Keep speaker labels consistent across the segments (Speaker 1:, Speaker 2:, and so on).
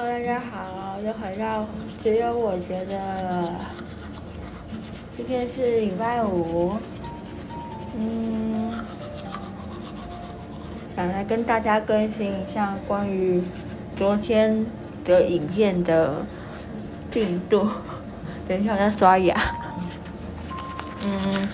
Speaker 1: Hello，大家好，又回到只有我觉得。今天是礼拜五，嗯，想来跟大家更新一下关于昨天的影片的进度。等一下，我在刷牙。嗯。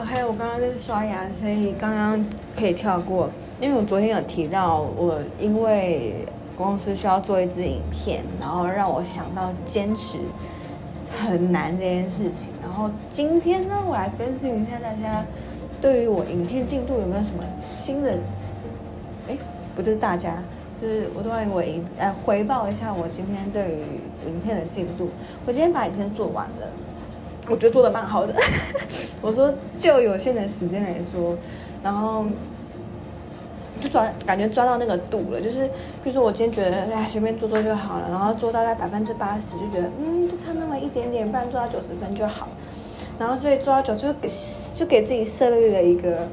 Speaker 1: OK，我刚刚在刷牙，所以刚刚可以跳过。因为我昨天有提到，我因为公司需要做一支影片，然后让我想到坚持很难这件事情。然后今天呢，我来更新一下大家对于我影片进度有没有什么新的？哎，不是大家，就是我都要我影呃回报一下我今天对于影片的进度。我今天把影片做完了。我觉得做的蛮好的，我说就有限的时间来说，然后就抓感觉抓到那个度了，就是比如说我今天觉得哎随便做做就好了，然后做到在百分之八十就觉得嗯就差那么一点点，不然做到九十分就好，然后所以做到九就给就给自己设立了一个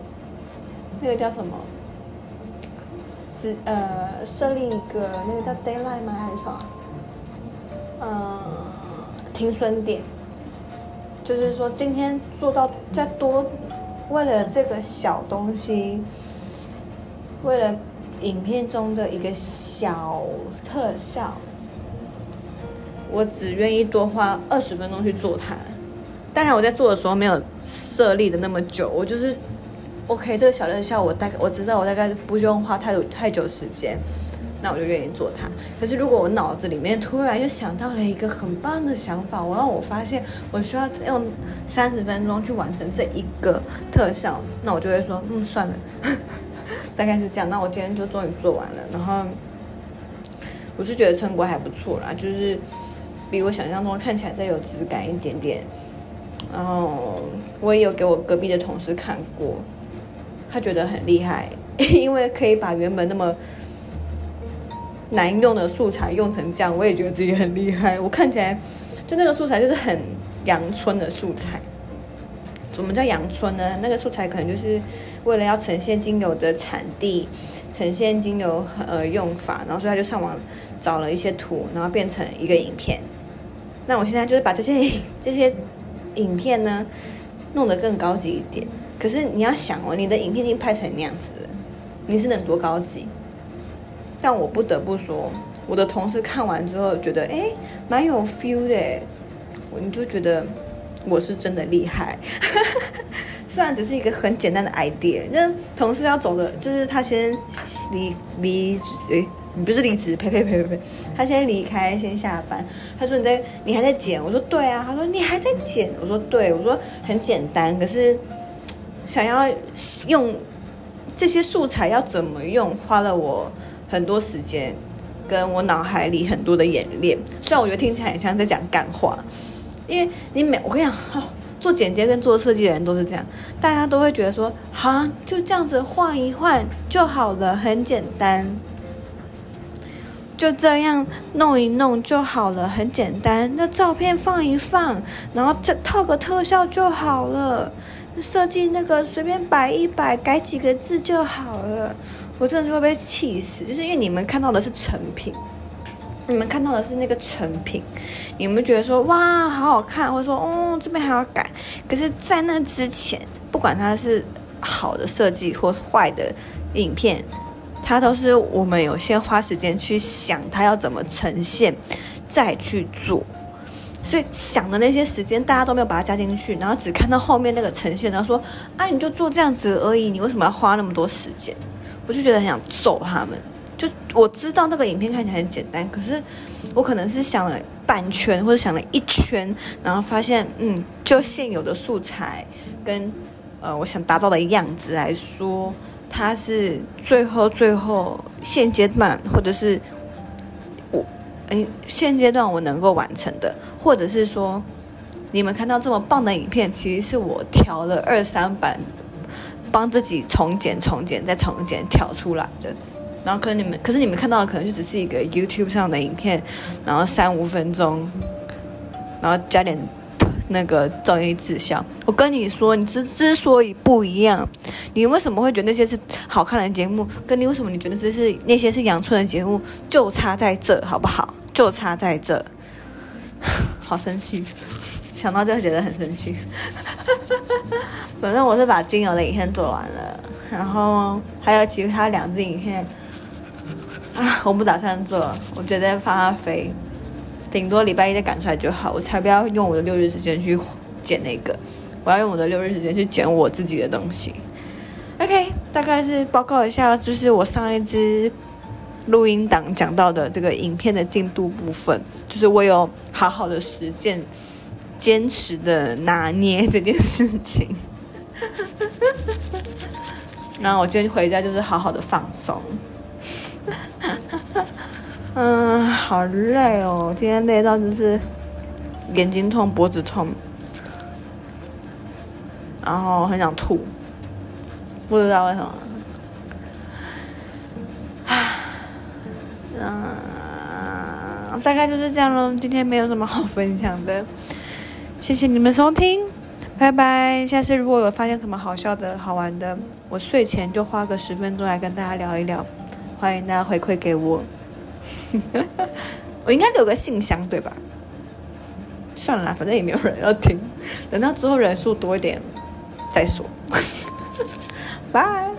Speaker 1: 那个叫什么，是呃设立一个那个叫 d a y l i g h t 吗还是什么？嗯，停损点。就是说，今天做到再多，为了这个小东西，为了影片中的一个小特效，我只愿意多花二十分钟去做它。当然，我在做的时候没有设立的那么久，我就是 OK。这个小特效，我大概我知道，我大概不用花太多太久时间。那我就愿意做它。可是如果我脑子里面突然又想到了一个很棒的想法，我让我发现我需要用三十分钟去完成这一个特效，那我就会说，嗯，算了，大概是这样。那我今天就终于做完了，然后我是觉得成果还不错啦，就是比我想象中看起来再有质感一点点。然后我也有给我隔壁的同事看过，他觉得很厉害，因为可以把原本那么。难用的素材用成这样，我也觉得自己很厉害。我看起来，就那个素材就是很阳春的素材。怎么叫阳春呢？那个素材可能就是为了要呈现精油的产地，呈现精油呃用法，然后所以他就上网找了一些图，然后变成一个影片。那我现在就是把这些这些影片呢弄得更高级一点。可是你要想哦，你的影片已经拍成那样子了，你是能多高级？但我不得不说，我的同事看完之后觉得，哎，蛮有 feel 的，我你就觉得我是真的厉害。虽然只是一个很简单的 idea，那同事要走的，就是他先离离职，哎，你不是离职，呸呸呸呸呸，他先离开，先下班。他说你在，你还在剪？我说对啊。他说你还在剪？我说对。我说很简单，可是想要用这些素材要怎么用，花了我。很多时间，跟我脑海里很多的演练，虽然我觉得听起来很像在讲干话，因为你每我跟你讲，做剪接跟做设计的人都是这样，大家都会觉得说，哈，就这样子换一换就好了，很简单，就这样弄一弄就好了，很简单，那照片放一放，然后这套个特效就好了，设计那个随便摆一摆，改几个字就好了。我真的就会被气死，就是因为你们看到的是成品，你们看到的是那个成品，你们觉得说哇好好看，或者说哦这边还要改，可是，在那之前，不管它是好的设计或坏的影片，它都是我们有先花时间去想它要怎么呈现，再去做，所以想的那些时间大家都没有把它加进去，然后只看到后面那个呈现，然后说啊你就做这样子而已，你为什么要花那么多时间？我就觉得很想揍他们。就我知道那个影片看起来很简单，可是我可能是想了半圈或者想了一圈，然后发现，嗯，就现有的素材跟呃我想达到的样子来说，它是最后最后现阶段或者是我哎现阶段我能够完成的，或者是说你们看到这么棒的影片，其实是我调了二三版，帮自己重剪、重剪再重剪调出来的。然后可能你们，可是你们看到的可能就只是一个 YouTube 上的影片，然后三五分钟，然后加点那个综艺字效。我跟你说，你之之所以不一样，你为什么会觉得那些是好看的节目，跟你为什么你觉得这是那些是阳春的节目，就差在这，好不好？就差在这。好生气，想到就觉得很生气。反正我是把精油的影片做完了，然后还有其他两支影片。啊，我不打算做，我觉得放它飞，顶多礼拜一再赶出来就好。我才不要用我的六日时间去剪那个，我要用我的六日时间去剪我自己的东西。OK，大概是报告一下，就是我上一支录音档讲到的这个影片的进度部分，就是我有好好的实践、坚持的拿捏这件事情。然后我今天回家就是好好的放松。嗯，好累哦，今天累到就是眼睛痛、脖子痛，然后很想吐，不知道为什么。嗯，大概就是这样喽。今天没有什么好分享的，谢谢你们收听，拜拜。下次如果有发现什么好笑的好玩的，我睡前就花个十分钟来跟大家聊一聊，欢迎大家回馈给我。我应该留个信箱对吧？算了，反正也没有人要听，等到之后人数多一点再说。拜。